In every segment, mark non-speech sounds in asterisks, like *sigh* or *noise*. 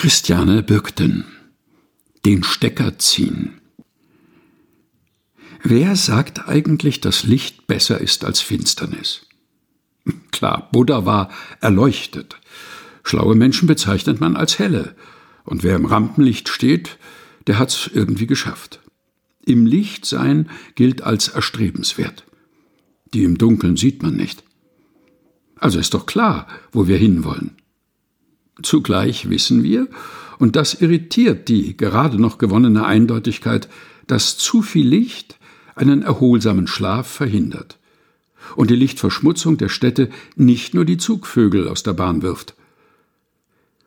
Christiane Bürgten Den Stecker ziehen. Wer sagt eigentlich, dass Licht besser ist als Finsternis? *laughs* Klar, Buddha war erleuchtet. Schlaue Menschen bezeichnet man als helle. Und wer im Rampenlicht steht, der hat's irgendwie geschafft. Im Licht sein gilt als erstrebenswert. Die im Dunkeln sieht man nicht. Also ist doch klar, wo wir hinwollen. Zugleich wissen wir, und das irritiert die gerade noch gewonnene Eindeutigkeit, dass zu viel Licht einen erholsamen Schlaf verhindert und die Lichtverschmutzung der Städte nicht nur die Zugvögel aus der Bahn wirft.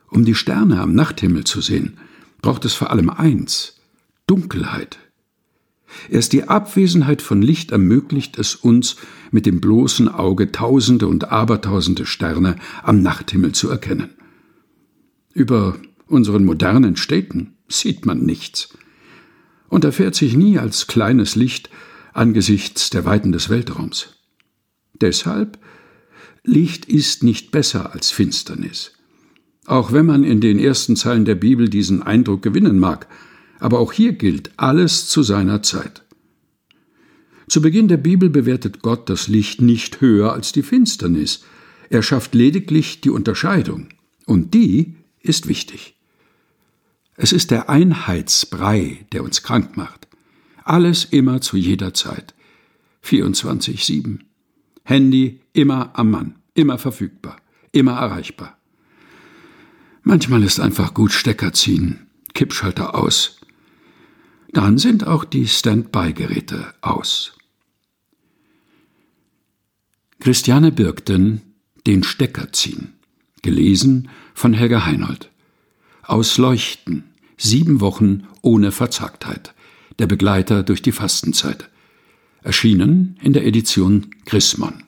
Um die Sterne am Nachthimmel zu sehen, braucht es vor allem eins Dunkelheit. Erst die Abwesenheit von Licht ermöglicht es uns, mit dem bloßen Auge Tausende und Abertausende Sterne am Nachthimmel zu erkennen. Über unseren modernen Städten sieht man nichts und erfährt sich nie als kleines Licht angesichts der Weiten des Weltraums. Deshalb Licht ist nicht besser als Finsternis. Auch wenn man in den ersten Zeilen der Bibel diesen Eindruck gewinnen mag, aber auch hier gilt alles zu seiner Zeit. Zu Beginn der Bibel bewertet Gott das Licht nicht höher als die Finsternis, er schafft lediglich die Unterscheidung, und die ist wichtig. Es ist der Einheitsbrei, der uns krank macht. Alles immer zu jeder Zeit. 24-7. Handy immer am Mann, immer verfügbar, immer erreichbar. Manchmal ist einfach gut Stecker ziehen, Kippschalter aus. Dann sind auch die Standby-Geräte aus. Christiane Birkten Den Stecker ziehen. Gelesen von Helga Heinold. Ausleuchten. Sieben Wochen ohne Verzagtheit. Der Begleiter durch die Fastenzeit. Erschienen in der Edition Chrismon.